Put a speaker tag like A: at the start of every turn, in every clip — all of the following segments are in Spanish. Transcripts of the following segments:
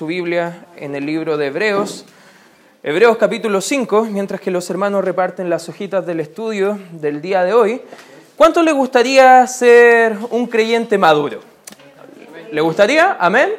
A: su Biblia en el libro de Hebreos, Hebreos capítulo 5, mientras que los hermanos reparten las hojitas del estudio del día de hoy. ¿Cuánto le gustaría ser un creyente maduro? ¿Le gustaría? ¿Amén?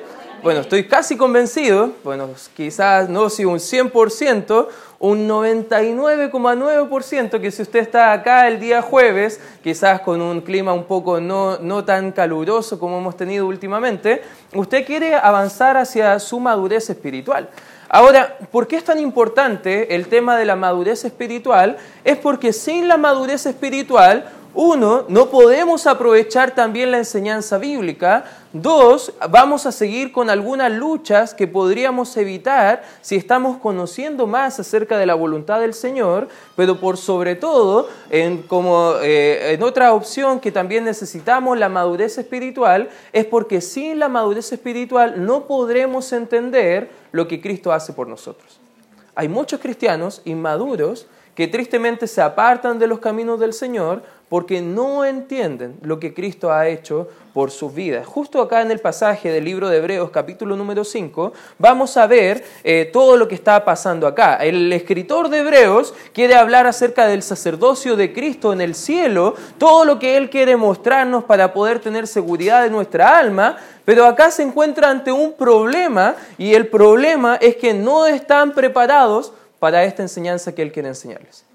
A: Bueno, estoy casi convencido, bueno, quizás no si un 100%, un 99,9% que si usted está acá el día jueves, quizás con un clima un poco no, no tan caluroso como hemos tenido últimamente, usted quiere avanzar hacia su madurez espiritual. Ahora, ¿por qué es tan importante el tema de la madurez espiritual? Es porque sin la madurez espiritual uno, no podemos aprovechar también la enseñanza bíblica. Dos, vamos a seguir con algunas luchas que podríamos evitar si estamos conociendo más acerca de la voluntad del Señor, pero por sobre todo, en, como eh, en otra opción que también necesitamos la madurez espiritual, es porque sin la madurez espiritual no podremos entender lo que Cristo hace por nosotros. Hay muchos cristianos inmaduros que tristemente se apartan de los caminos del Señor porque no entienden lo que Cristo ha hecho por sus vidas. Justo acá en el pasaje del libro de Hebreos capítulo número 5 vamos a ver eh, todo lo que está pasando acá. El escritor de Hebreos quiere hablar acerca del sacerdocio de Cristo en el cielo, todo lo que él quiere mostrarnos para poder tener seguridad de nuestra alma, pero acá se encuentra ante un problema y el problema es que no están preparados para esta enseñanza que él quiere enseñarles.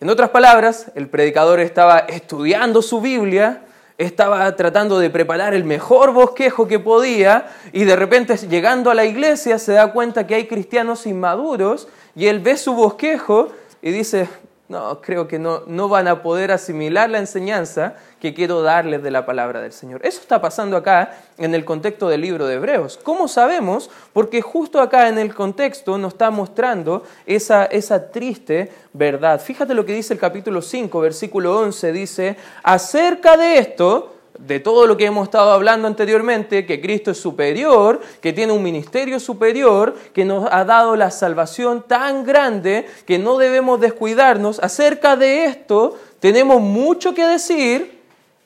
A: En otras palabras, el predicador estaba estudiando su Biblia, estaba tratando de preparar el mejor bosquejo que podía y de repente llegando a la iglesia se da cuenta que hay cristianos inmaduros y él ve su bosquejo y dice, no, creo que no, no van a poder asimilar la enseñanza que quiero darles de la palabra del Señor. Eso está pasando acá en el contexto del libro de Hebreos. ¿Cómo sabemos? Porque justo acá en el contexto nos está mostrando esa, esa triste verdad. Fíjate lo que dice el capítulo 5, versículo 11, dice, acerca de esto, de todo lo que hemos estado hablando anteriormente, que Cristo es superior, que tiene un ministerio superior, que nos ha dado la salvación tan grande que no debemos descuidarnos. Acerca de esto tenemos mucho que decir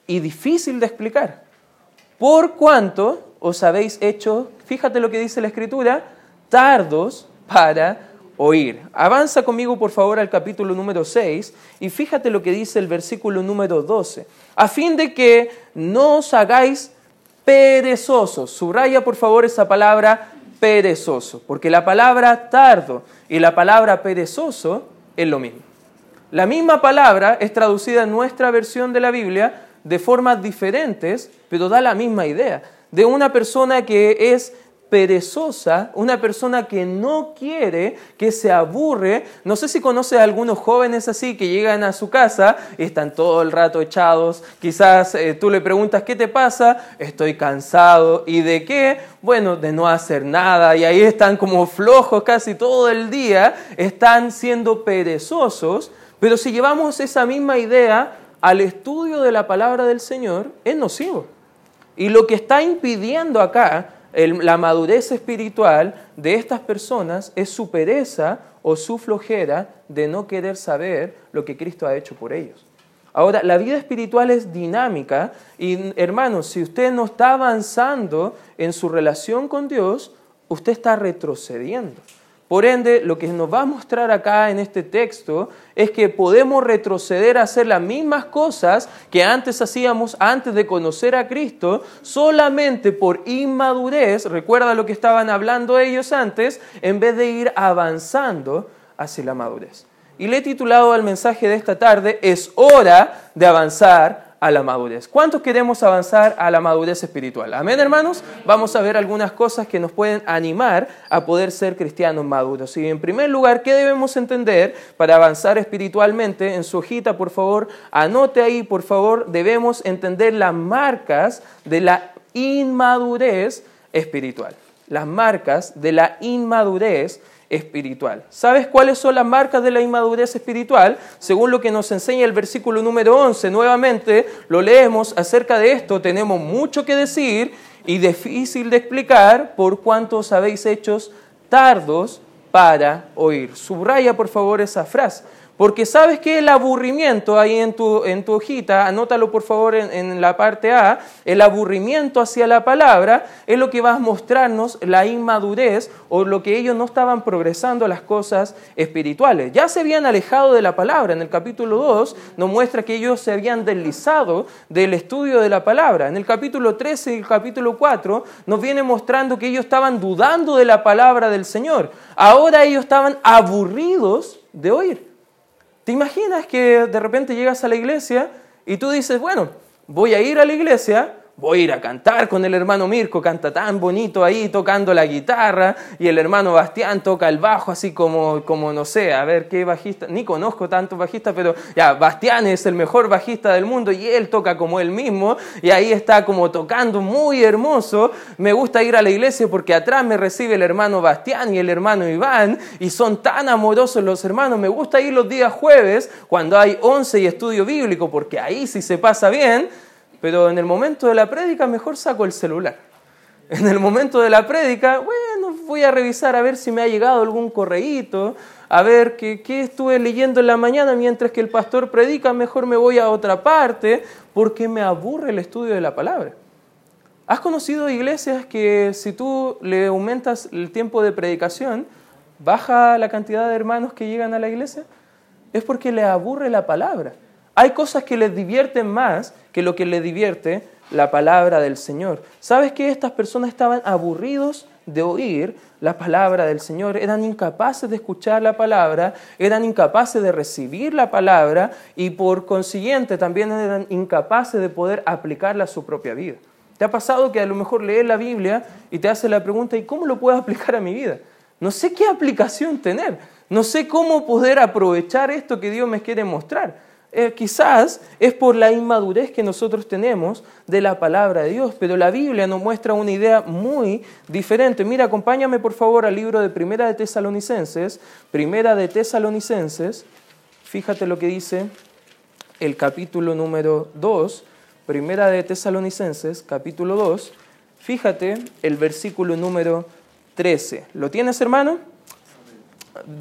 A: y difícil de explicar. Por cuanto os habéis hecho, fíjate lo que dice la Escritura, tardos para oír. Avanza conmigo por favor al capítulo número 6 y fíjate lo que dice el versículo número 12. A fin de que no os hagáis perezosos. Subraya por favor esa palabra perezoso, porque la palabra tardo y la palabra perezoso es lo mismo. La misma palabra es traducida en nuestra versión de la Biblia de formas diferentes, pero da la misma idea, de una persona que es perezosa, una persona que no quiere, que se aburre. No sé si conoces a algunos jóvenes así que llegan a su casa y están todo el rato echados. Quizás eh, tú le preguntas, ¿qué te pasa? Estoy cansado. ¿Y de qué? Bueno, de no hacer nada. Y ahí están como flojos casi todo el día. Están siendo perezosos. Pero si llevamos esa misma idea al estudio de la palabra del Señor, es nocivo. Y lo que está impidiendo acá la madurez espiritual de estas personas es su pereza o su flojera de no querer saber lo que Cristo ha hecho por ellos. Ahora, la vida espiritual es dinámica y hermanos, si usted no está avanzando en su relación con Dios, usted está retrocediendo. Por ende, lo que nos va a mostrar acá en este texto es que podemos retroceder a hacer las mismas cosas que antes hacíamos antes de conocer a Cristo, solamente por inmadurez, recuerda lo que estaban hablando ellos antes, en vez de ir avanzando hacia la madurez. Y le he titulado al mensaje de esta tarde, es hora de avanzar a la madurez. ¿Cuántos queremos avanzar a la madurez espiritual? Amén, hermanos. Vamos a ver algunas cosas que nos pueden animar a poder ser cristianos maduros. Y en primer lugar, ¿qué debemos entender para avanzar espiritualmente? En su hojita, por favor, anote ahí, por favor, debemos entender las marcas de la inmadurez espiritual. Las marcas de la inmadurez espiritual. ¿Sabes cuáles son las marcas de la inmadurez espiritual? Según lo que nos enseña el versículo número 11, nuevamente lo leemos acerca de esto, tenemos mucho que decir y difícil de explicar por cuánto os habéis hechos tardos para oír. Subraya por favor esa frase, Porque sabes que el aburrimiento ahí en tu, en tu hojita, anótalo por favor en, la parte A, el aburrimiento hacia la palabra es lo que va a mostrarnos la inmadurez o lo que ellos no estaban progresando las cosas espirituales. Ya se habían alejado de la palabra. En el capítulo 2 nos muestra que ellos se habían deslizado del estudio de la palabra. En el capítulo 13 y el capítulo 4 nos viene mostrando que ellos estaban dudando de la palabra del Señor. Ahora ellos estaban aburridos de oír. ¿Te imaginas que de repente llegas a la iglesia y tú dices, bueno, voy a ir a la iglesia, voy a ir a cantar con el hermano Mirko, canta tan bonito ahí tocando la guitarra y el hermano Bastián toca el bajo así como, como no sé, a ver qué bajista, ni conozco tantos bajistas, pero ya, Bastián es el mejor bajista del mundo y él toca como él mismo y ahí está como tocando muy hermoso. Me gusta ir a la iglesia porque atrás me recibe el hermano Bastián y el hermano Iván y son tan amorosos los hermanos. Me gusta ir los días jueves cuando hay once y estudio bíblico porque ahí sí se pasa bien pero en el momento de la prédica mejor saco el celular. En el momento de la prédica, bueno, voy a revisar a ver si me ha llegado algún correíto, a ver qué, qué estuve leyendo en la mañana mientras que el pastor predica, mejor me voy a otra parte porque me aburre el estudio de la palabra. ¿Has conocido iglesias que si tú le aumentas el tiempo de predicación, baja la cantidad de hermanos que llegan a la iglesia? Es porque le aburre la palabra. Hay cosas que les divierten más que lo que les divierte la palabra del Señor. ¿Sabes que estas personas estaban aburridos de oír la palabra del Señor? Eran incapaces de escuchar la palabra, eran incapaces de recibir la palabra y por consiguiente también eran incapaces de poder aplicarla a su propia vida. ¿Te ha pasado que a lo mejor lees la Biblia y te hace la pregunta, ¿y cómo lo puedo aplicar a mi vida? No sé qué aplicación tener, no sé cómo poder aprovechar esto que Dios me quiere mostrar. Eh, quizás es por la inmadurez que nosotros tenemos de la palabra de Dios, pero la Biblia nos muestra una idea muy diferente. Mira, acompáñame por favor al libro de Primera de Tesalonicenses, Primera de Tesalonicenses, fíjate lo que dice el capítulo número 2, Primera de Tesalonicenses, capítulo 2, fíjate el versículo número 13. ¿Lo tienes, hermano?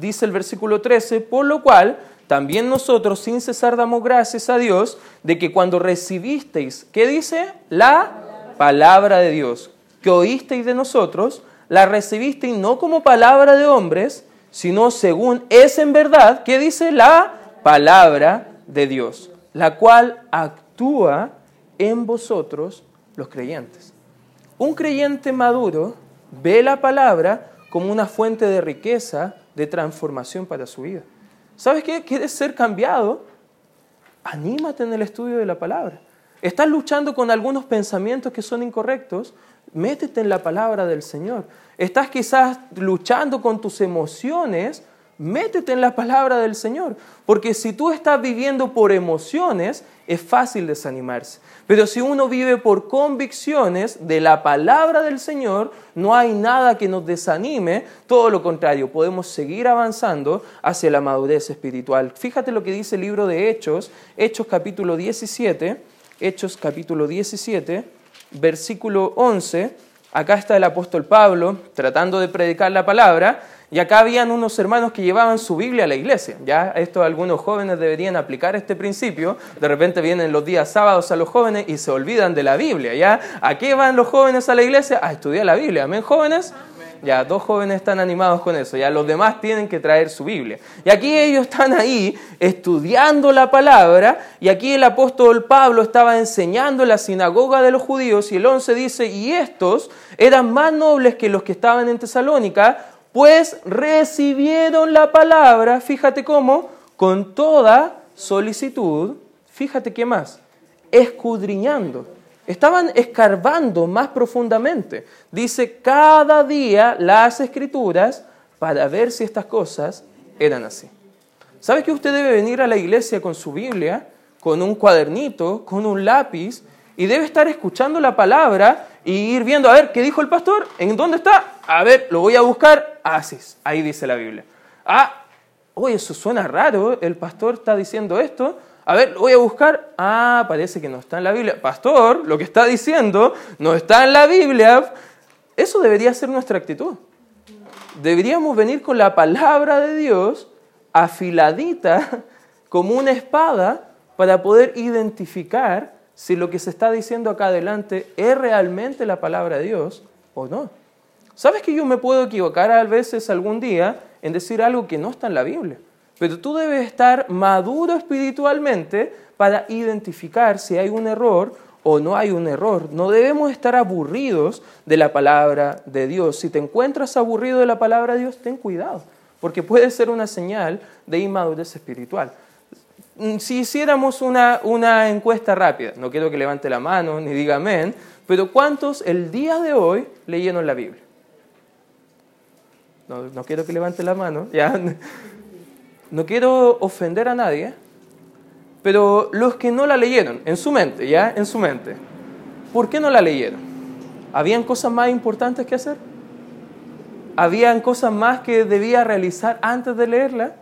A: Dice el versículo 13, por lo cual también nosotros sin cesar damos gracias a Dios de que cuando recibisteis, ¿qué dice? La palabra de Dios, que oísteis de nosotros, la recibisteis no como palabra de hombres, sino según es en verdad, ¿qué dice? La palabra de Dios, la cual actúa en vosotros los creyentes. Un creyente maduro ve la palabra como una fuente de riqueza, de transformación para su vida. ¿Sabes qué? ¿Quieres ser cambiado? Anímate en el estudio de la palabra. ¿Estás luchando con algunos pensamientos que son incorrectos? Métete en la palabra del Señor. ¿Estás quizás luchando con tus emociones? Métete en la palabra del Señor. Porque si tú estás viviendo por emociones, es fácil desanimarse. Pero si uno vive por convicciones de la palabra del Señor, no hay nada que nos desanime, todo lo contrario, podemos seguir avanzando hacia la madurez espiritual. Fíjate lo que dice el libro de Hechos, Hechos capítulo 17, Hechos capítulo 17, versículo 11. Acá está el apóstol Pablo tratando de predicar la palabra y acá habían unos hermanos que llevaban su Biblia a la iglesia. Ya esto algunos jóvenes deberían aplicar este principio. De repente vienen los días sábados a los jóvenes y se olvidan de la Biblia. ¿Ya? ¿A qué van los jóvenes a la iglesia? A estudiar la Biblia. ¿Amén, jóvenes? Ya, dos jóvenes están animados con eso. Ya, los demás tienen que traer su Biblia. Y aquí ellos están ahí estudiando la palabra. Y aquí el apóstol Pablo estaba enseñando en la sinagoga de los judíos. Y el 11 dice: Y estos eran más nobles que los que estaban en Tesalónica pues recibieron la palabra, fíjate cómo, con toda solicitud, fíjate qué más, escudriñando. Estaban escarbando más profundamente. Dice, cada día las escrituras para ver si estas cosas eran así. ¿Sabe que usted debe venir a la iglesia con su Biblia, con un cuadernito, con un lápiz, y debe estar escuchando la palabra y ir viendo, a ver, ¿qué dijo el pastor? ¿En dónde está? A ver, lo voy a buscar. Ah, sí, ahí dice la Biblia. Ah, oye, eso suena raro, el pastor está diciendo esto. A ver, lo voy a buscar. Ah, parece que no está en la Biblia. Pastor, lo que está diciendo no está en la Biblia. Eso debería ser nuestra actitud. Deberíamos venir con la palabra de Dios afiladita como una espada para poder identificar si lo que se está diciendo acá adelante es realmente la palabra de Dios o no. ¿Sabes que yo me puedo equivocar a veces algún día en decir algo que no está en la Biblia? Pero tú debes estar maduro espiritualmente para identificar si hay un error o no hay un error. No debemos estar aburridos de la palabra de Dios. Si te encuentras aburrido de la palabra de Dios, ten cuidado, porque puede ser una señal de inmadurez espiritual. Mm, si hiciéramos una, una encuesta rápida, no quiero que levante la mano ni diga amén, pero ¿cuántos el día de hoy leyeron la Biblia? No, no quiero que levante la mano, ya. No quiero ofender a nadie, pero los que no la leyeron, en su mente, ¿ya? En su mente. ¿Por qué no la leyeron? ¿Habían cosas más importantes que hacer? ¿Habían cosas más que debía realizar antes de leerla?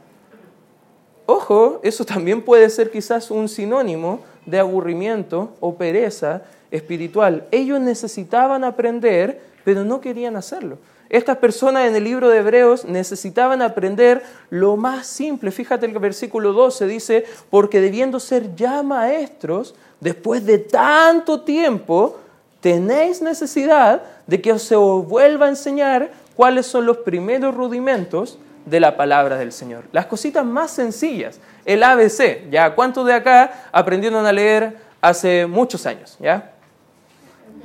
A: Ojo, eso también puede ser quizás un sinónimo de aburrimiento o pereza espiritual. Ellos necesitaban aprender, pero no querían hacerlo. Estas personas en el libro de Hebreos necesitaban aprender lo más simple. Fíjate el versículo 12 dice, porque debiendo ser ya maestros, después de tanto tiempo, tenéis necesidad de que os se os vuelva a enseñar cuáles son los primeros rudimentos de la palabra del Señor. Las cositas más sencillas, el ABC, ¿ya? ¿Cuántos de acá aprendieron a leer hace muchos años? ¿Ya?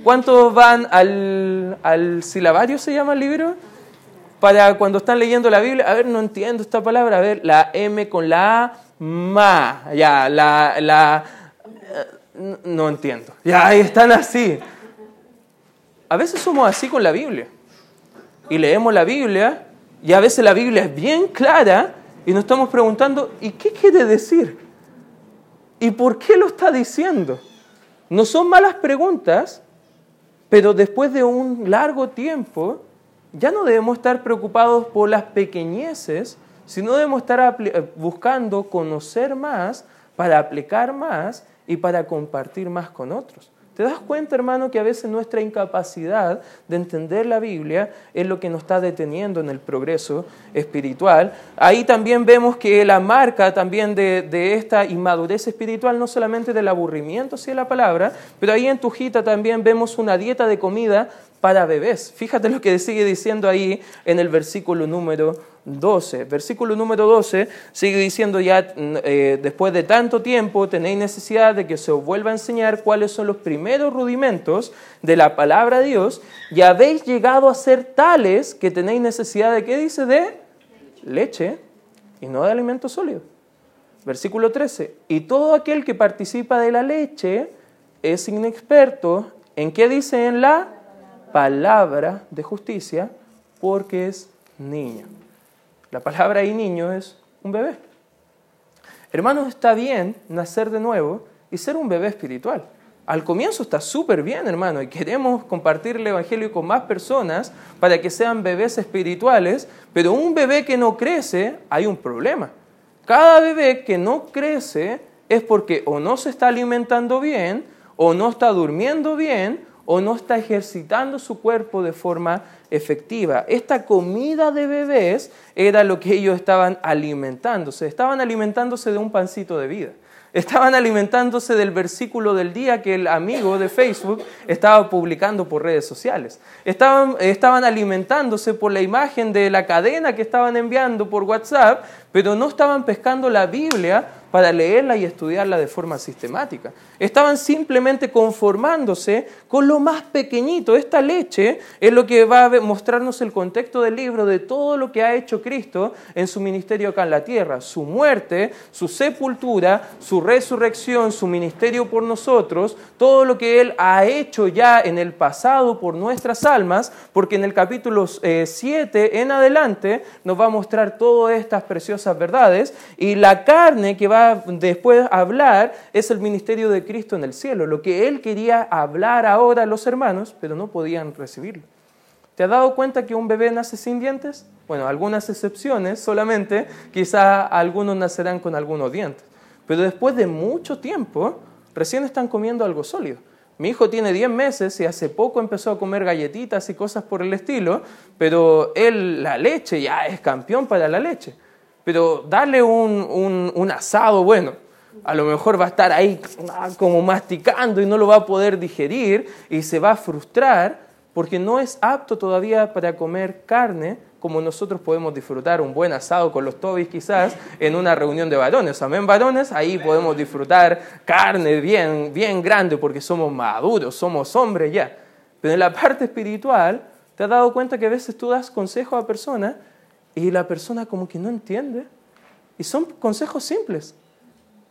A: ¿Cuántos van al, al silabario, se llama el libro? Para cuando están leyendo la Biblia, a ver, no entiendo esta palabra, a ver, la M con la A, ma, ya, la, la, no entiendo, ya, ahí están así. A veces somos así con la Biblia. Y leemos la Biblia, y a veces la Biblia es bien clara, y nos estamos preguntando, ¿y qué quiere decir? ¿Y por qué lo está diciendo? No son malas preguntas, pero después de un largo tiempo, ya no debemos estar preocupados por las pequeñeces, sino debemos estar eh, buscando conocer más para aplicar más y para compartir más con otros. ¿Te das cuenta, hermano, que a veces nuestra incapacidad de entender la Biblia es lo que nos está deteniendo en el progreso espiritual? Ahí también vemos que la marca también de, esta inmadurez espiritual, no solamente del aburrimiento hacia la palabra, pero ahí en Tujita también vemos una dieta de comida para bebés. Fíjate lo que sigue diciendo ahí en el versículo número 12. Versículo número 12 sigue diciendo ya, eh, después de tanto tiempo tenéis necesidad de que se os vuelva a enseñar cuáles son los primeros rudimentos de la palabra de Dios y habéis llegado a ser tales que tenéis necesidad de, ¿qué dice? De leche y no de alimento sólido. Versículo 13. Y todo aquel que participa de la leche es inexperto en qué dice en la palabra de justicia porque es niño. La palabra ahí niño es un bebé. Hermanos, está bien nacer de nuevo y ser un bebé espiritual. Al comienzo está súper bien, hermano, y queremos compartir el Evangelio con más personas para que sean bebés espirituales, pero un bebé que no crece, hay un problema. Cada bebé que no crece es porque o no se está alimentando bien, o no está durmiendo bien, o no está ejercitando su cuerpo de forma efectiva. Esta comida de bebés era lo que ellos estaban alimentándose. Estaban alimentándose de un pancito de vida. Estaban alimentándose del versículo del día que el amigo de Facebook estaba publicando por redes sociales. Estaban, estaban alimentándose por la imagen de la cadena que estaban enviando por WhatsApp, pero no estaban pescando la Biblia para leerla y estudiarla de forma sistemática. Estaban simplemente conformándose con lo más pequeñito. Esta leche es lo que va a mostrarnos el contexto del libro de todo lo que ha hecho Cristo en su ministerio acá en la tierra. Su muerte, su sepultura, su resurrección, su ministerio por nosotros, todo lo que Él ha hecho ya en el pasado por nuestras almas, porque en el capítulo 7 eh, en adelante nos va a mostrar todas estas preciosas verdades y la carne que va después hablar es el ministerio de Cristo en el cielo, lo que Él quería hablar ahora a los hermanos, pero no podían recibirlo. ¿Te has dado cuenta que un bebé nace sin dientes? Bueno, algunas excepciones solamente, quizá algunos nacerán con algunos dientes, pero después de mucho tiempo, recién están comiendo algo sólido. Mi hijo tiene 10 meses y hace poco empezó a comer galletitas y cosas por el estilo, pero él, la leche, ya es campeón para la leche. Pero darle un, un, asado, bueno, a lo mejor va a estar ahí ah, como masticando y no lo va a poder digerir y se va a frustrar porque no es apto todavía para comer carne como nosotros podemos disfrutar un buen asado con los tobis quizás en una reunión de varones. Amén, varones, ahí podemos disfrutar carne bien, bien grande porque somos maduros, somos hombres ya. Pero en la parte espiritual, ¿te has dado cuenta que a veces tú das consejos a personas y la persona como que no entiende? Y son consejos simples.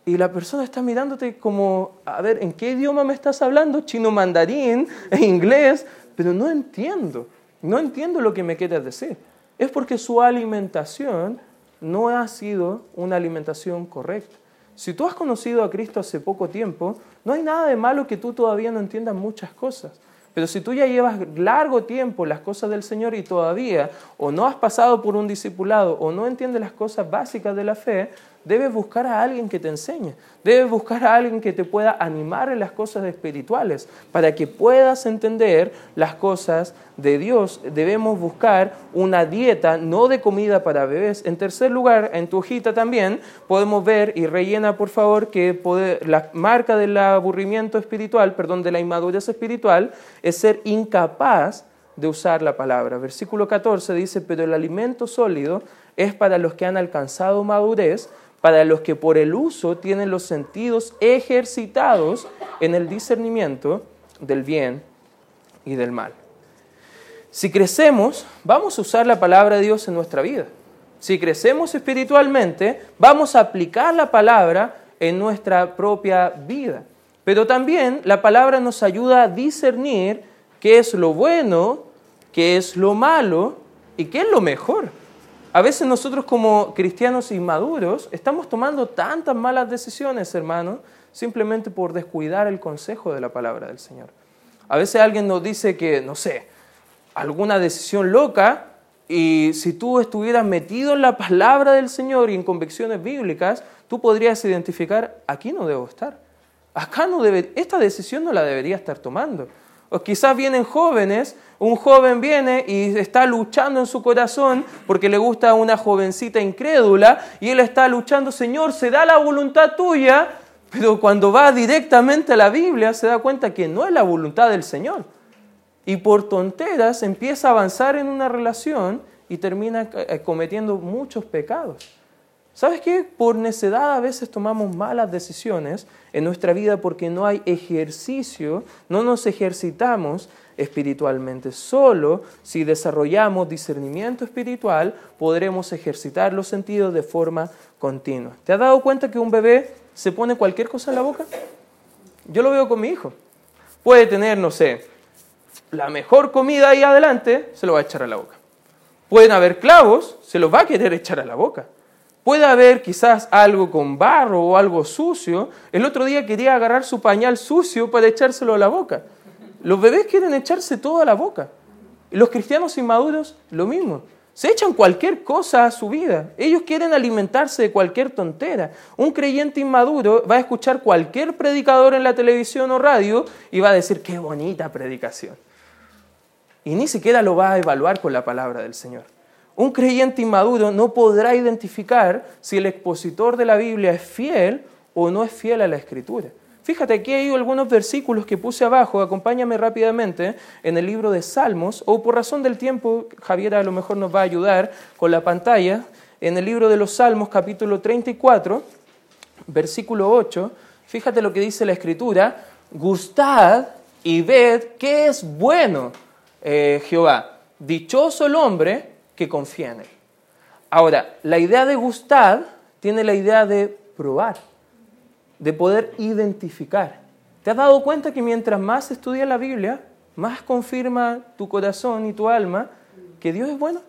A: Y la persona está mirándote como, a ver, ¿en qué idioma me estás hablando? Chino mandarín, inglés, pero no entiendo. No entiendo lo que me quieres decir es porque su alimentación no ha sido una alimentación correcta. Si tú has conocido a Cristo hace poco tiempo, no hay nada de malo que tú todavía no entiendas muchas cosas. Pero si tú ya llevas largo tiempo las cosas del Señor y todavía o no has pasado por un discipulado o no entiendes las cosas básicas de la fe, debes buscar a alguien que te enseñe, debes buscar a alguien que te pueda animar en las cosas espirituales, para que puedas entender las cosas de Dios. Debemos buscar una dieta, no de comida para bebés. En tercer lugar, en tu hojita también podemos ver, y rellena por favor, que la marca del aburrimiento espiritual, perdón, de la inmadurez espiritual, es ser incapaz de usar la palabra. Versículo 14 dice, pero el alimento sólido es para los que han alcanzado madurez, para los que por el uso tienen los sentidos ejercitados en el discernimiento del bien y del mal. Si crecemos, vamos a usar la palabra de Dios en nuestra vida. Si crecemos espiritualmente, vamos a aplicar la palabra en nuestra propia vida. Pero también la palabra nos ayuda a discernir qué es lo bueno, qué es lo malo y qué es lo mejor. A veces nosotros como cristianos inmaduros estamos tomando tantas malas decisiones, hermanos, simplemente por descuidar el consejo de la palabra del Señor. A veces alguien nos dice que, no sé, alguna decisión loca y si tú estuvieras metido en la palabra del Señor y en convicciones bíblicas, tú podrías identificar, aquí no debo estar. Acá no debe, esta decisión no la debería estar tomando. O quizás vienen jóvenes, un joven viene y está luchando en su corazón porque le gusta una jovencita incrédula y él está luchando, Señor, se da la voluntad tuya, pero cuando va directamente a la Biblia se da cuenta que no es la voluntad del Señor. Y por tonteras empieza a avanzar en una relación y termina eh, cometiendo muchos pecados. ¿Sabes qué? Por necedad a veces tomamos malas decisiones en nuestra vida porque no hay ejercicio, no nos ejercitamos espiritualmente. Solo si desarrollamos discernimiento espiritual podremos ejercitar los sentidos de forma continua. ¿Te has dado cuenta que un bebé se pone cualquier cosa en la boca? Yo lo veo con mi hijo. Puede tener, no sé, la mejor comida ahí adelante, se lo va a echar a la boca. Pueden haber clavos, se los va a querer echar a la boca. Puede haber quizás algo con barro o algo sucio. El otro día quería agarrar su pañal sucio para echárselo a la boca. Los bebés quieren echarse todo a la boca. Los cristianos inmaduros, lo mismo. Se echan cualquier cosa a su vida. Ellos quieren alimentarse de cualquier tontera. Un creyente inmaduro va a escuchar cualquier predicador en la televisión o radio y va a decir, qué bonita predicación. Y ni siquiera lo va a evaluar con la palabra del Señor. Un creyente inmaduro no podrá identificar si el expositor de la Biblia es fiel o no es fiel a la Escritura. Fíjate, aquí hay algunos versículos que puse abajo, acompáñame rápidamente en el libro de Salmos, o por razón del tiempo, Javier a lo mejor nos va a ayudar con la pantalla, en el libro de los Salmos capítulo 34, versículo 8, fíjate lo que dice la Escritura, gustad y ved qué es bueno eh, Jehová, dichoso el hombre que confía en Él. Ahora, la idea de gustar tiene la idea de probar, de poder identificar. ¿Te has dado cuenta que mientras más estudias la Biblia, más confirma tu corazón y tu alma que Dios es bueno?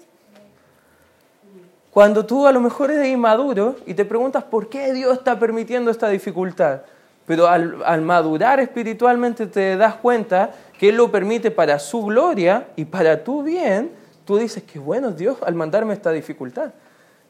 A: Cuando tú a lo mejor eres inmaduro y te preguntas por qué Dios está permitiendo esta dificultad, pero al, al, madurar espiritualmente te das cuenta que Él lo permite para su gloria y para tu bien, tú dices, qué bueno Dios al mandarme esta dificultad.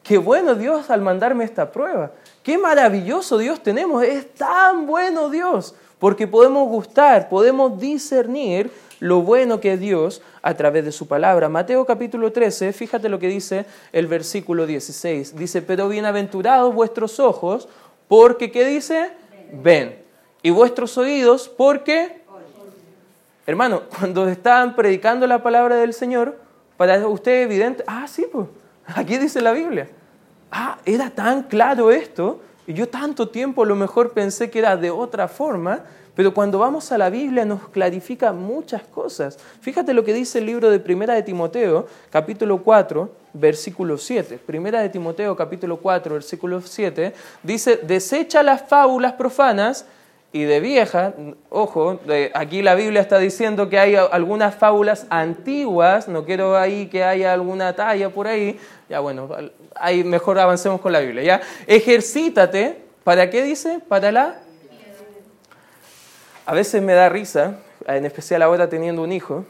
A: Qué bueno Dios al mandarme esta prueba. Qué maravilloso Dios tenemos. Es tan bueno Dios. porque podemos gustar, podemos discernir lo bueno que es Dios a través de su palabra. Mateo capítulo 13, fíjate lo que dice el versículo 16. Dice, pero bienaventurados vuestros ojos, porque, ¿qué dice? Ven. Y vuestros oídos, porque... Hermano, cuando estaban predicando la palabra del Señor, para usted evidente, ah, sí, pues, aquí dice la Biblia. Ah, era tan claro esto, y yo tanto tiempo a lo mejor pensé que era de otra forma, pero cuando vamos a la Biblia nos clarifica muchas cosas. Fíjate lo que dice el libro de Primera de Timoteo, capítulo 4, versículo 7. Primera de Timoteo, capítulo 4, versículo 7, dice, desecha las fábulas profanas y de vieja, ojo, aquí la Biblia está diciendo que hay algunas fábulas antiguas, no quiero ahí que haya alguna talla por ahí, ya bueno, ahí mejor avancemos con la Biblia, ya. Ejercítate, ¿para qué dice? Para la a veces me da risa, en especial ahora teniendo un hijo,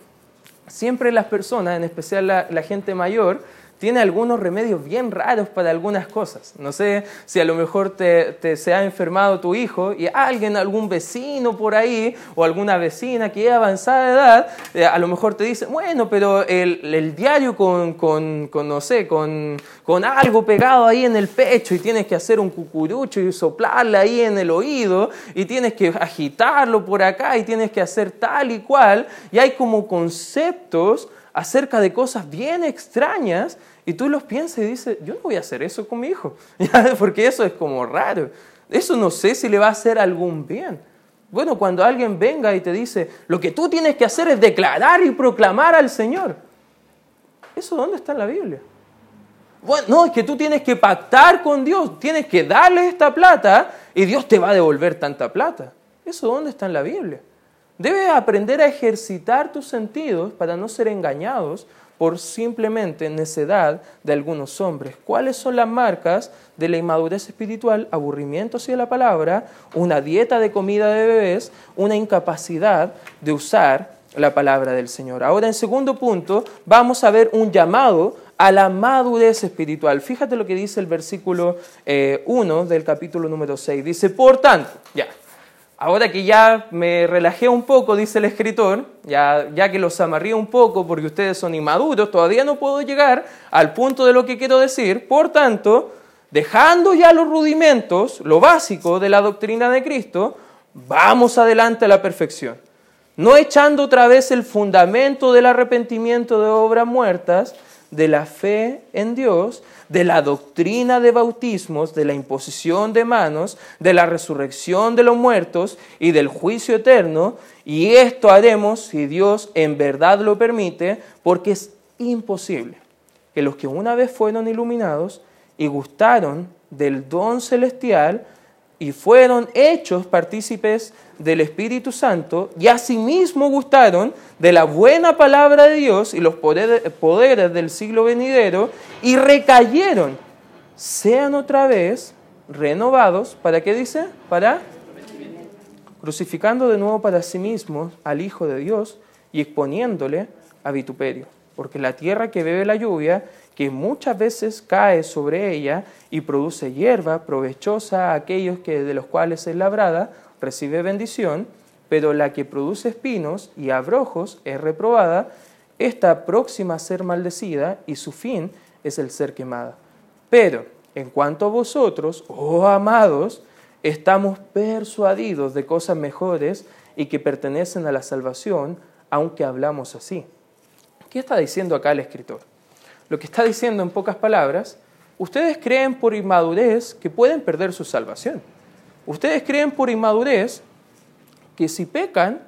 A: siempre las personas, en especial la, gente mayor, tiene algunos remedios bien raros para algunas cosas. No sé si a lo mejor te, se ha enfermado tu hijo y alguien, algún vecino por ahí o alguna vecina que es avanzada edad, eh, a lo mejor te dice, bueno, pero el, diario con, con, no sé, con, con, algo pegado ahí en el pecho y tienes que hacer un cucurucho y soplarle ahí en el oído y tienes que agitarlo por acá y tienes que hacer tal y cual. Y hay como conceptos acerca de cosas bien extrañas y tú los piensas y dices, yo no voy a hacer eso con mi hijo, porque eso es como raro. Eso no sé si le va a hacer algún bien. Bueno, cuando alguien venga y te dice, lo que tú tienes que hacer es declarar y proclamar al Señor. ¿Eso dónde está en la Biblia? Bueno, no, es que tú tienes que pactar con Dios, tienes que darle esta plata y Dios te va a devolver tanta plata. ¿Eso dónde está en la Biblia? Debes aprender a ejercitar tus sentidos para no ser engañados por simplemente necedad de algunos hombres. ¿Cuáles son las marcas de la inmadurez espiritual? Aburrimiento hacia la palabra, una dieta de comida de bebés, una incapacidad de usar la palabra del Señor. Ahora, en segundo punto, vamos a ver un llamado a la madurez espiritual. Fíjate lo que dice el versículo 1 eh, del capítulo número 6. Dice, por tanto, ya, Ahora que ya me relajé un poco, dice el escritor, ya, ya que los amarrí un poco porque ustedes son inmaduros, todavía no puedo llegar al punto de lo que quiero decir. Por tanto, dejando ya los rudimentos, lo básico de la doctrina de Cristo, vamos adelante a la perfección. No echando otra vez el fundamento del arrepentimiento de obras muertas, de la fe en Dios, de la doctrina de bautismos, de la imposición de manos, de la resurrección de los muertos y del juicio eterno. Y esto haremos si Dios en verdad lo permite, porque es imposible que los que una vez fueron iluminados y gustaron del don celestial y fueron hechos partícipes del Espíritu Santo y asimismo gustaron de la buena palabra de Dios y los poderes, del siglo venidero y recayeron, sean otra vez renovados, ¿para qué dice? Para crucificando de nuevo para sí mismos al Hijo de Dios y exponiéndole a vituperio. Porque la tierra que bebe la lluvia, que muchas veces cae sobre ella y produce hierba provechosa a aquellos que, de los cuales es labrada, recibe bendición, pero la que produce espinos y abrojos es reprobada, está próxima a ser maldecida y su fin es el ser quemada. Pero en cuanto a vosotros, oh amados, estamos persuadidos de cosas mejores y que pertenecen a la salvación, aunque hablamos así. ¿Qué está diciendo acá el escritor? Lo que está diciendo en pocas palabras, ustedes creen por inmadurez que pueden perder su salvación. Ustedes creen por inmadurez que si pecan,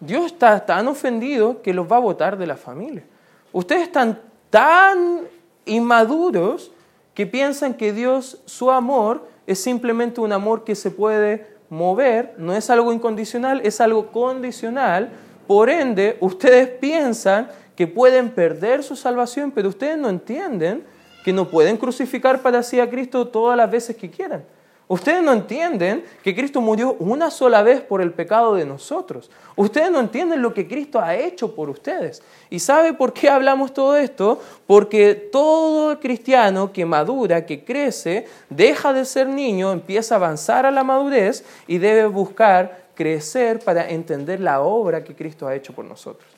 A: Dios está tan ofendido que los va a votar de la familia. Ustedes están tan inmaduros que piensan que Dios, su amor, es simplemente un amor que se puede mover, no es algo incondicional, es algo condicional. Por ende, ustedes piensan que pueden perder su salvación, pero ustedes no entienden que no pueden crucificar para sí a Cristo todas las veces que quieran. Ustedes no entienden que Cristo murió una sola vez por el pecado de nosotros. Ustedes no entienden lo que Cristo ha hecho por ustedes. ¿Y sabe por qué hablamos todo esto? Porque todo cristiano que madura, que crece, deja de ser niño, empieza a avanzar a la madurez y debe buscar crecer para entender la obra que Cristo ha hecho por nosotros.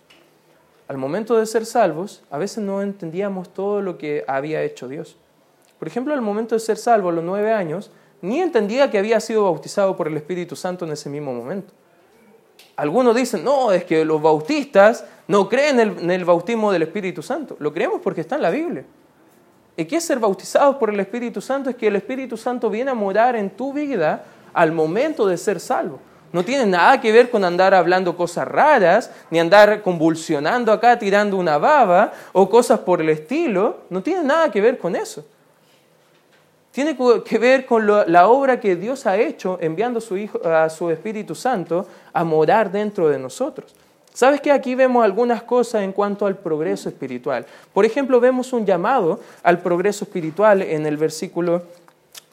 A: Al momento de ser salvos, a veces no entendíamos todo lo que había hecho Dios. Por ejemplo, al momento de ser salvo, a los nueve años, ni entendía que había sido bautizado por el Espíritu Santo en ese mismo momento. Algunos dicen, no, es que los bautistas no creen en el, bautismo del Espíritu Santo. Lo creemos porque está en la Biblia. ¿Y qué es ser bautizados por el Espíritu Santo? Es que el Espíritu Santo viene a morar en tu vida al momento de ser salvo. No tiene nada que ver con andar hablando cosas raras, ni andar convulsionando acá, tirando una baba, o cosas por el estilo. No tiene nada que ver con eso. Tiene que ver con la obra que Dios ha hecho enviando su, Hijo, a su Espíritu Santo a morar dentro de nosotros. ¿Sabes que aquí vemos algunas cosas en cuanto al progreso espiritual? Por ejemplo, vemos un llamado al progreso espiritual en el versículo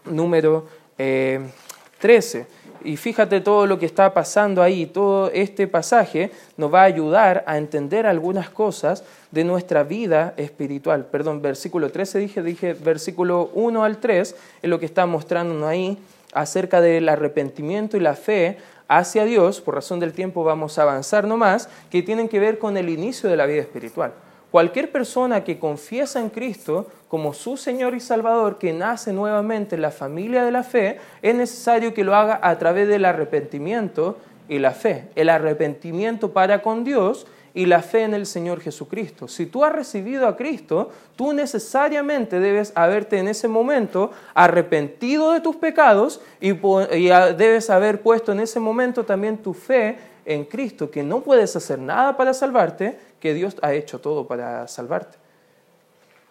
A: número 13. Y fíjate todo lo que está pasando ahí, todo este pasaje nos va a ayudar a entender algunas cosas de nuestra vida espiritual. Perdón, versículo 13 dije, dije versículo 1 al 3 es lo que está mostrándonos ahí acerca del arrepentimiento y la fe hacia Dios, por razón del tiempo vamos a avanzar nomás, que tienen que ver con el inicio de la vida espiritual. Cualquier persona que confiesa en Cristo como su Señor y Salvador, que nace nuevamente en la familia de la fe, es necesario que lo haga a través del arrepentimiento y la fe. El arrepentimiento para con Dios y la fe en el Señor Jesucristo. Si tú has recibido a Cristo, tú necesariamente debes haberte en ese momento arrepentido de tus pecados y, debes haber puesto en ese momento también tu fe en Cristo, que no puedes hacer nada para salvarte, que Dios ha hecho todo para salvarte.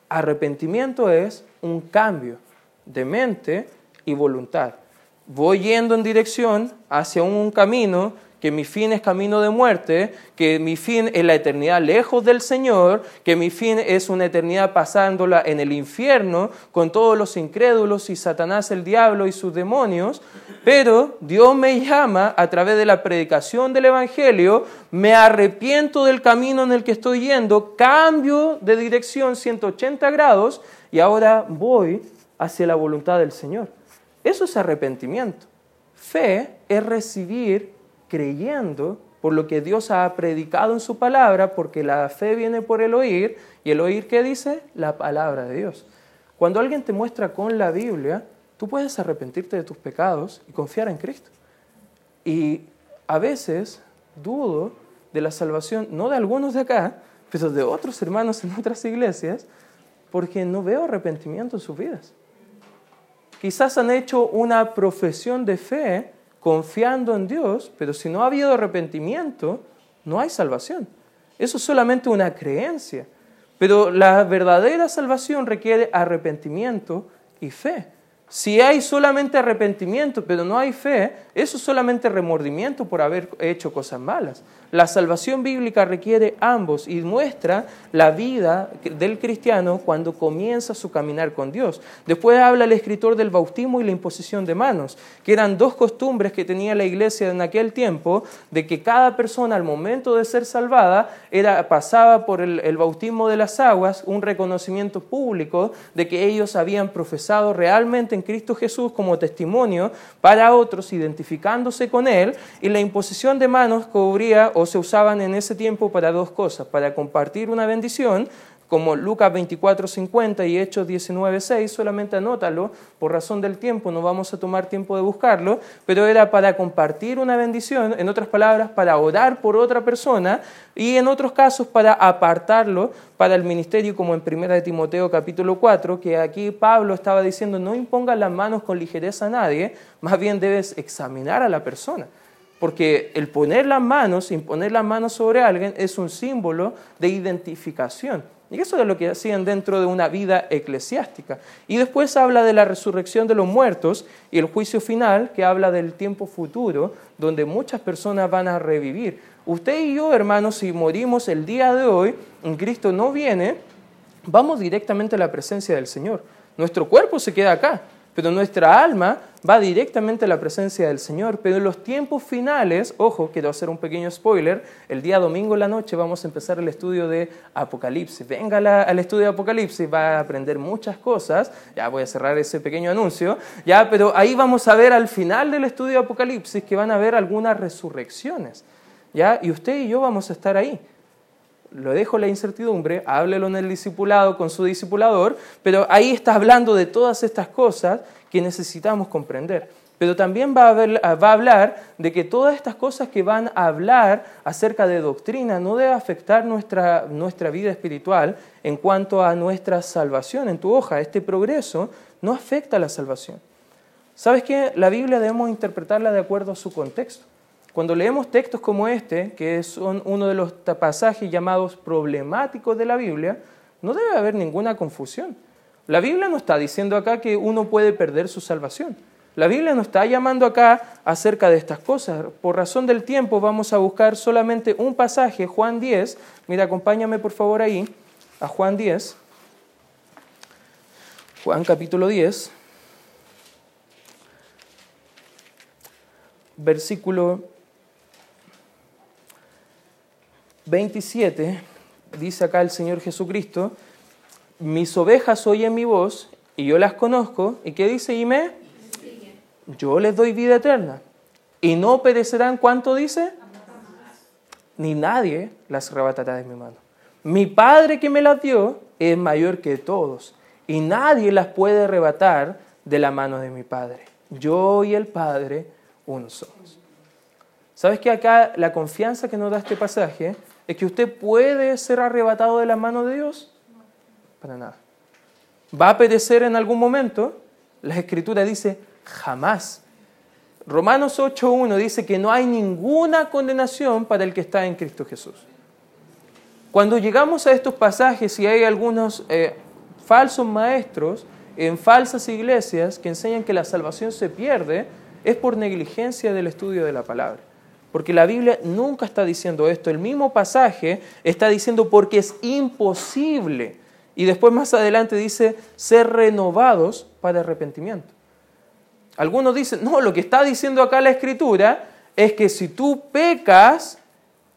A: Arrepentimiento es un cambio de mente y voluntad. Voy yendo en dirección hacia un camino que mi fin es camino de muerte, que mi fin es la eternidad lejos del Señor, que mi fin es una eternidad pasándola en el infierno con todos los incrédulos y Satanás el diablo y sus demonios, pero Dios me llama a través de la predicación del Evangelio, me arrepiento del camino en el que estoy yendo, cambio de dirección 180 grados y ahora voy hacia la voluntad del Señor. Eso es arrepentimiento. Fe es recibir creyendo por lo que Dios ha predicado en su palabra, porque la fe viene por el oír, y el oír qué dice? La palabra de Dios. Cuando alguien te muestra con la Biblia, tú puedes arrepentirte de tus pecados y confiar en Cristo. Y a veces dudo de la salvación, no de algunos de acá, pero de otros hermanos en otras iglesias, porque no veo arrepentimiento en sus vidas. Quizás han hecho una profesión de fe, confiando en Dios, pero si no ha habido arrepentimiento, no hay salvación. Eso es solamente una creencia. Pero la verdadera salvación requiere arrepentimiento y fe. Si hay solamente arrepentimiento, pero no hay fe, eso es solamente remordimiento por haber hecho cosas malas. La salvación bíblica requiere ambos y muestra la vida del cristiano cuando comienza su caminar con Dios. Después habla el escritor del bautismo y la imposición de manos, que eran dos costumbres que tenía la iglesia en aquel tiempo, de que cada persona al momento de ser salvada era, pasaba por el, bautismo de las aguas, un reconocimiento público de que ellos habían profesado realmente en Cristo Jesús como testimonio para otros, identificándose con Él, y la imposición de manos cubría se usaban en ese tiempo para dos cosas, para compartir una bendición, como Lucas 24, 50 y Hechos 19, 6, solamente anótalo, por razón del tiempo no vamos a tomar tiempo de buscarlo, pero era para compartir una bendición, en otras palabras, para orar por otra persona y en otros casos para apartarlo para el ministerio, como en 1 de Timoteo capítulo 4, que aquí Pablo estaba diciendo, no impongas las manos con ligereza a nadie, más bien debes examinar a la persona porque el poner las manos, imponer las manos sobre alguien, es un símbolo de identificación. Y eso es lo que hacían dentro de una vida eclesiástica. Y después habla de la resurrección de los muertos y el juicio final, que habla del tiempo futuro, donde muchas personas van a revivir. Usted y yo, hermanos, si morimos el día de hoy, en Cristo no viene, vamos directamente a la presencia del Señor. Nuestro cuerpo se queda acá, pero nuestra alma va directamente a la presencia del Señor. Pero en los tiempos finales, ojo, quiero hacer un pequeño spoiler, el día domingo en la noche vamos a empezar el estudio de Apocalipsis. Venga al estudio de Apocalipsis, va a aprender muchas cosas, ya voy a cerrar ese pequeño anuncio, ya, pero ahí vamos a ver al final del estudio de Apocalipsis que van a haber algunas resurrecciones, ya, y usted y yo vamos a estar ahí lo dejo la incertidumbre, háblelo en el discipulado con su discipulador, pero ahí está hablando de todas estas cosas que necesitamos comprender. Pero también va a, va a, hablar de que todas estas cosas que van a hablar acerca de doctrina no debe afectar nuestra, nuestra vida espiritual en cuanto a nuestra salvación. En tu hoja, este progreso no afecta a la salvación. ¿Sabes qué? La Biblia debemos interpretarla de acuerdo a su contexto. Cuando leemos textos como este, que son uno de los pasajes llamados problemáticos de la Biblia, no debe haber ninguna confusión. La Biblia no está diciendo acá que uno puede perder su salvación. La Biblia no está llamando acá acerca de estas cosas. Por razón del tiempo vamos a buscar solamente un pasaje, Juan 10. Mira, acompáñame por favor ahí, a Juan 10. Juan capítulo 10. Versículo 27 dice acá el Señor Jesucristo, mis ovejas oyen mi voz y yo las conozco. ¿Y qué dice Ime? Yo les doy vida eterna. Y no perecerán, ¿cuánto dice? Ni nadie las arrebatará de mi mano. Mi Padre que me las dio es mayor que todos. Y nadie las puede arrebatar de la mano de mi Padre. Yo y el Padre uno somos. ¿Sabes que acá la confianza que nos da este pasaje es que usted puede ser arrebatado de la mano de Dios? Para nada. ¿Va a perecer en algún momento? La escritura dice, jamás. Romanos 8.1 dice que no hay ninguna condenación para el que está en Cristo Jesús. Cuando llegamos a estos pasajes y hay algunos eh, falsos maestros en falsas iglesias que enseñan que la salvación se pierde, es por negligencia del estudio de la palabra. Porque la Biblia nunca está diciendo esto. El mismo pasaje está diciendo porque es imposible. Y después más adelante dice ser renovados para arrepentimiento. Algunos dicen, no, lo que está diciendo acá la escritura es que si tú pecas,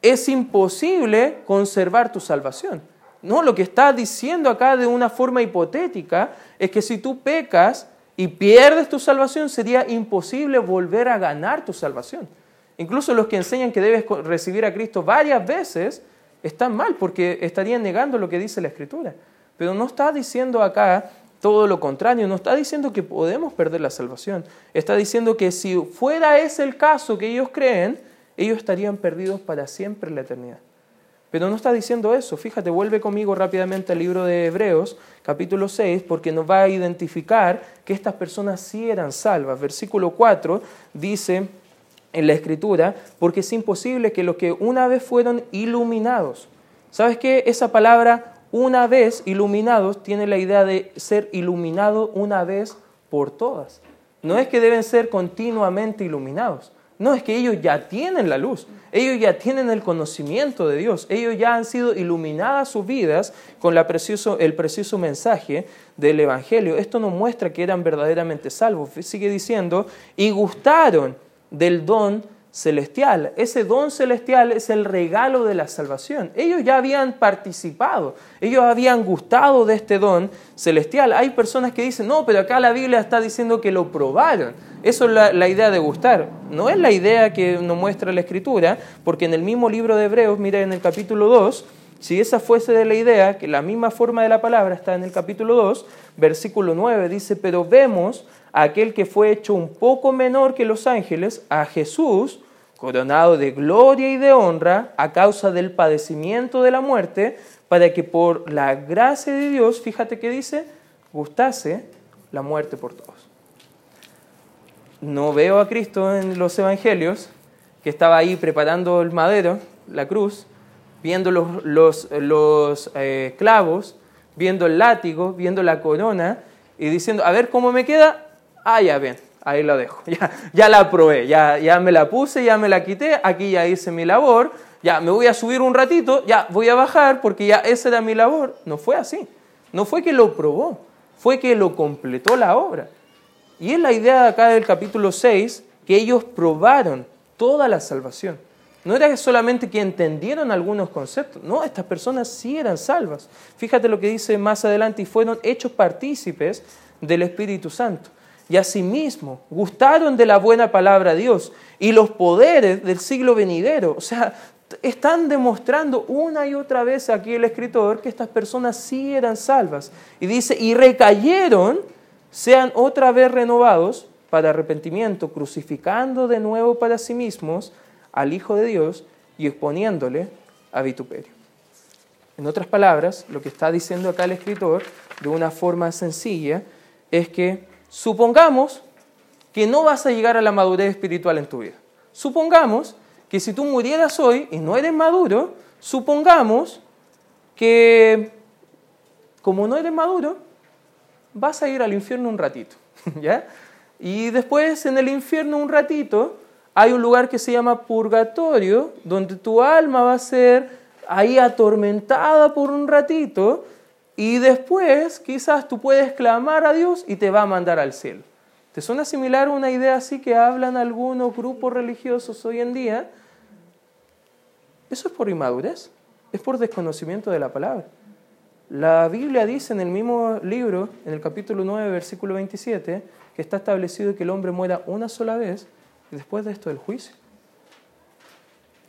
A: es imposible conservar tu salvación. No, lo que está diciendo acá de una forma hipotética es que si tú pecas y pierdes tu salvación, sería imposible volver a ganar tu salvación. Incluso los que enseñan que debes recibir a Cristo varias veces están mal porque estarían negando lo que dice la Escritura. Pero no está diciendo acá todo lo contrario, no está diciendo que podemos perder la salvación. Está diciendo que si fuera ese el caso que ellos creen, ellos estarían perdidos para siempre en la eternidad. Pero no está diciendo eso. Fíjate, vuelve conmigo rápidamente al libro de Hebreos, capítulo 6, porque nos va a identificar que estas personas sí eran salvas. Versículo 4 dice, en la escritura, porque es imposible que los que una vez fueron iluminados, ¿sabes qué? Esa palabra una vez iluminados tiene la idea de ser iluminado una vez por todas. No es que deben ser continuamente iluminados. No, es que ellos ya tienen la luz, ellos ya tienen el conocimiento de Dios, ellos ya han sido iluminadas sus vidas con el precioso mensaje del Evangelio. Esto nos muestra que eran verdaderamente salvos. Sigue diciendo, y gustaron del don celestial. Ese don celestial es el regalo de la salvación. Ellos ya habían participado, ellos habían gustado de este don celestial. Hay personas que dicen, no, pero acá la Biblia está diciendo que lo probaron. Eso es la, la idea de gustar. No es la idea que nos muestra la Escritura, porque en el mismo libro de Hebreos, mira en el capítulo 2, si esa fuese de la idea, que la misma forma de la palabra está en el capítulo 2, versículo 9, dice, pero vemos aquel que fue hecho un poco menor que los ángeles, a Jesús, coronado de gloria y de honra a causa del padecimiento de la muerte, para que por la gracia de Dios, fíjate que dice, gustase la muerte por todos. No veo a Cristo en los evangelios, que estaba ahí preparando el madero, la cruz, viendo los, los, eh, clavos, viendo el látigo, viendo la corona y diciendo, a ver cómo me queda, Ah, ya bien, ahí lo dejo. Ya, ya la probé, ya, ya me la puse, ya me la quité, aquí ya hice mi labor, ya me voy a subir un ratito, ya voy a bajar porque ya esa era mi labor. No fue así. No fue que lo probó, fue que lo completó la obra. Y es la idea acá del capítulo 6, que ellos probaron toda la salvación. No era solamente que entendieron algunos conceptos, no, estas personas sí eran salvas. Fíjate lo que dice más adelante, y fueron hechos partícipes del Espíritu Santo. Y asimismo gustaron de la buena palabra de Dios y los poderes del siglo venidero. O sea, están demostrando una y otra vez aquí el escritor que estas personas sí eran salvas. Y dice, y recayeron, sean otra vez renovados para arrepentimiento, crucificando de nuevo para sí mismos al Hijo de Dios y exponiéndole a vituperio. En otras palabras, lo que está diciendo acá el escritor, de una forma sencilla, es que supongamos que no vas a llegar a la madurez espiritual en tu vida. Supongamos que si tú murieras hoy y no eres maduro, supongamos que como no eres maduro, vas a ir al infierno un ratito, ¿ya? Y después en el infierno un ratito hay un lugar que se llama purgatorio, donde tu alma va a ser ahí atormentada por un ratito y después quizás tú puedes clamar a Dios y te va a mandar al cielo. ¿Te suena similar una idea así que hablan algunos grupos religiosos hoy en día? Eso es por inmadurez, es por desconocimiento de la palabra. La Biblia dice en el mismo libro, en el capítulo 9, versículo 27, que está establecido que el hombre muera una sola vez después de esto el juicio.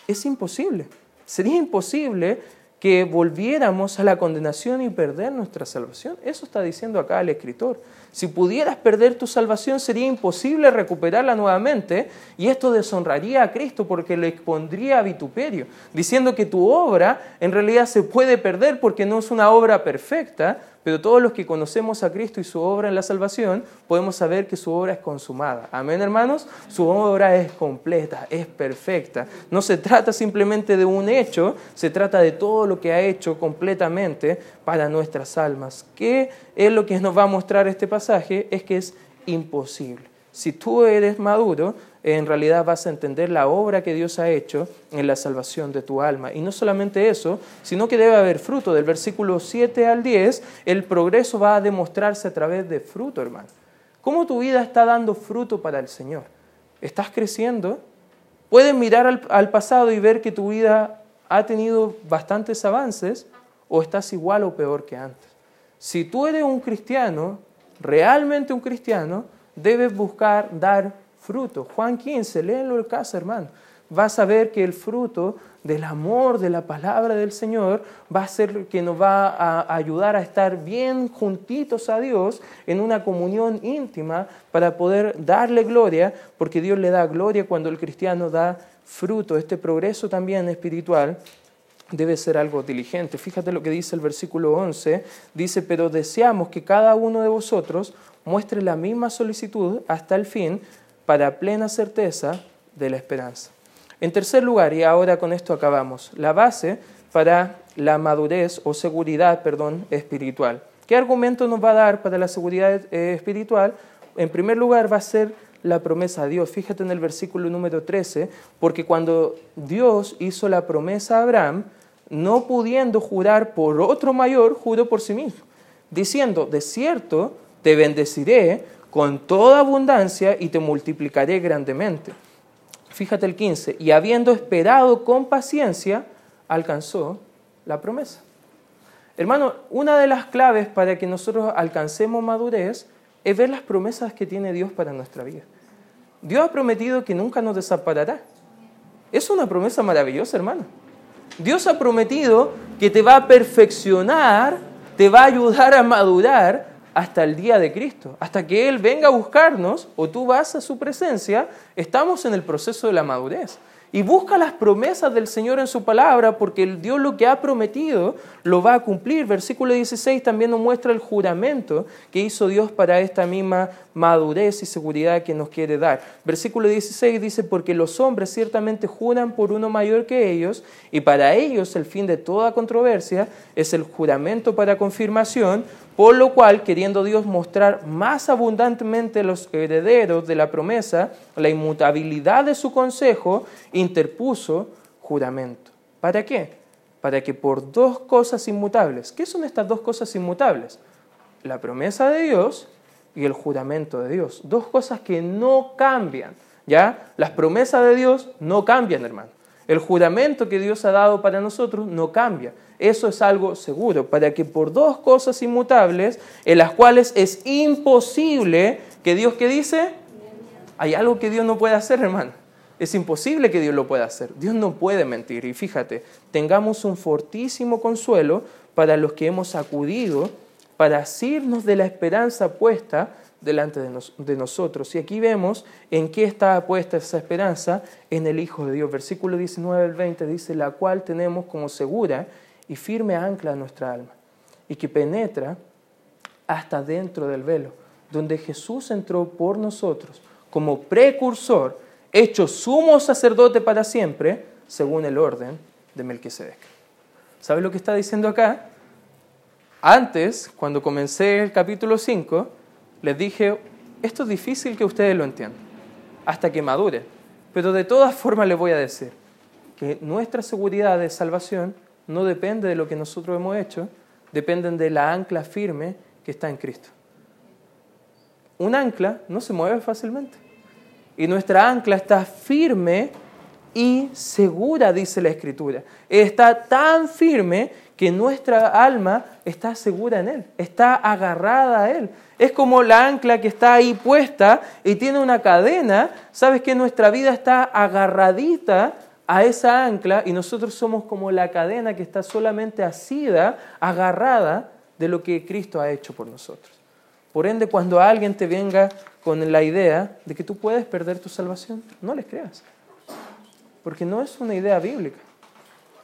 A: Es imposible. Sería imposible que volviéramos a la condenación y perder nuestra salvación. Eso está diciendo acá el escritor. Si pudieras perder tu salvación sería imposible recuperarla nuevamente y esto deshonraría a Cristo porque le expondría a vituperio, diciendo que tu obra en realidad se puede perder porque no es una obra perfecta, pero todos los que conocemos a Cristo y su obra en la salvación, podemos saber que su obra es consumada. Amén, hermanos. Su obra es completa, es perfecta. No se trata simplemente de un hecho, se trata de todo lo que ha hecho completamente para nuestras almas. ¿Qué es lo que nos va a mostrar este pasaje? Es que es imposible. Si tú eres maduro, en realidad vas a entender la obra que Dios ha hecho en la salvación de tu alma. Y no solamente eso, sino que debe haber fruto. Del versículo 7 al 10, el progreso va a demostrarse a través de fruto, hermano. ¿Cómo tu vida está dando fruto para el Señor? ¿Estás creciendo? Puedes mirar al, al pasado y ver que tu vida ha tenido bastantes avances o estás igual o peor que antes. Si tú eres un cristiano, realmente un cristiano, debes buscar dar fruto. Juan 15, léelo en casa, hermano. Vas a ver que el fruto del amor de la palabra del Señor va a ser que nos va a ayudar a estar bien juntitos a Dios en una comunión íntima para poder darle gloria, porque Dios le da gloria cuando el cristiano da fruto. Este progreso también espiritual debe ser algo diligente. Fíjate lo que dice el versículo 11. Dice, pero deseamos que cada uno de vosotros muestre la misma solicitud hasta el fin para plena certeza de la esperanza. En tercer lugar, y ahora con esto acabamos, la base para la madurez o seguridad, perdón, espiritual. ¿Qué argumento nos va a dar para la seguridad eh, espiritual? En primer lugar va a ser la promesa a Dios. Fíjate en el versículo número 13, porque cuando Dios hizo la promesa a Abraham, no pudiendo jurar por otro mayor, juró por sí mismo, diciendo, de cierto, te bendeciré con toda abundancia y te multiplicaré grandemente. Fíjate el 15, y habiendo esperado con paciencia, alcanzó la promesa. Hermano, una de las claves para que nosotros alcancemos madurez es ver las promesas que tiene Dios para nuestra vida. Dios ha prometido que nunca nos desamparará. Es una promesa maravillosa, hermano. Dios ha prometido que te va a perfeccionar, te va a ayudar a madurar hasta el día de Cristo, hasta que Él venga a buscarnos o tú vas a su presencia, estamos en el proceso de la madurez. Y busca las promesas del Señor en su palabra, porque el Dios lo que ha prometido lo va a cumplir. Versículo 16 también nos muestra el juramento que hizo Dios para esta misma madurez y seguridad que nos quiere dar. Versículo 16 dice, porque los hombres ciertamente juran por uno mayor que ellos, y para ellos el fin de toda controversia es el juramento para confirmación, por lo cual, queriendo Dios mostrar más abundantemente los herederos de la promesa, la inmutabilidad de su consejo, interpuso juramento. ¿Para qué? Para que por dos cosas inmutables, ¿qué son estas dos cosas inmutables? La promesa de Dios y el juramento de Dios. Dos cosas que no cambian, ¿ya? Las promesas de Dios no cambian, hermano. El juramento que Dios ha dado para nosotros no cambia. Eso es algo seguro, para que por dos cosas inmutables, en las cuales es imposible que Dios, ¿qué dice? Hay algo que Dios no puede hacer, hermano. Es imposible que Dios lo pueda hacer. Dios no puede mentir. Y fíjate, tengamos un fortísimo consuelo para los que hemos acudido para asirnos de la esperanza puesta delante de, nosotros. Y aquí vemos en qué está puesta esa esperanza en el Hijo de Dios. Versículo 19 al 20 dice, la cual tenemos como segura y firme ancla a nuestra alma, y que penetra hasta dentro del velo, donde Jesús entró por nosotros como precursor, hecho sumo sacerdote para siempre, según el orden de Melquisedec. ¿Sabe lo que está diciendo acá? Antes, cuando comencé el capítulo 5, les dije, esto es difícil que ustedes lo entiendan, hasta que madure. Pero de todas formas les voy a decir que nuestra seguridad de salvación no depende de lo que nosotros hemos hecho, dependen de la ancla firme que está en Cristo. Un ancla no se mueve fácilmente. Y nuestra ancla está firme y segura, dice la Escritura. Está tan firme que nuestra alma está segura en Él, está agarrada a Él. Es como la ancla que está ahí puesta y tiene una cadena. Sabes que nuestra vida está agarradita a esa ancla y nosotros somos como la cadena que está solamente asida, agarrada de lo que Cristo ha hecho por nosotros. Por ende, cuando alguien te venga con la idea de que tú puedes perder tu salvación, no les creas, porque no es una idea bíblica.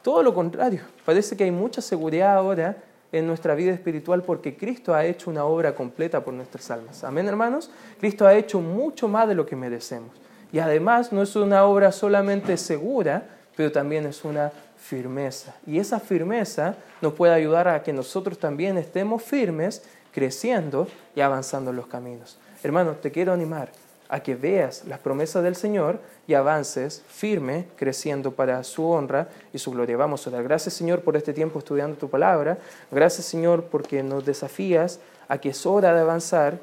A: Todo lo contrario, parece que hay mucha seguridad ahora en nuestra vida espiritual porque Cristo ha hecho una obra completa por nuestras almas. Amén, hermanos. Cristo ha hecho mucho más de lo que merecemos. Y además no es una obra solamente segura, pero también es una firmeza. Y esa firmeza nos puede ayudar a que nosotros también estemos firmes, creciendo y avanzando en los caminos. Hermano, te quiero animar a que veas las promesas del Señor y avances firme, creciendo para su honra y su gloria. Vamos a dar gracias Señor por este tiempo estudiando tu palabra. Gracias Señor porque nos desafías a que es hora de avanzar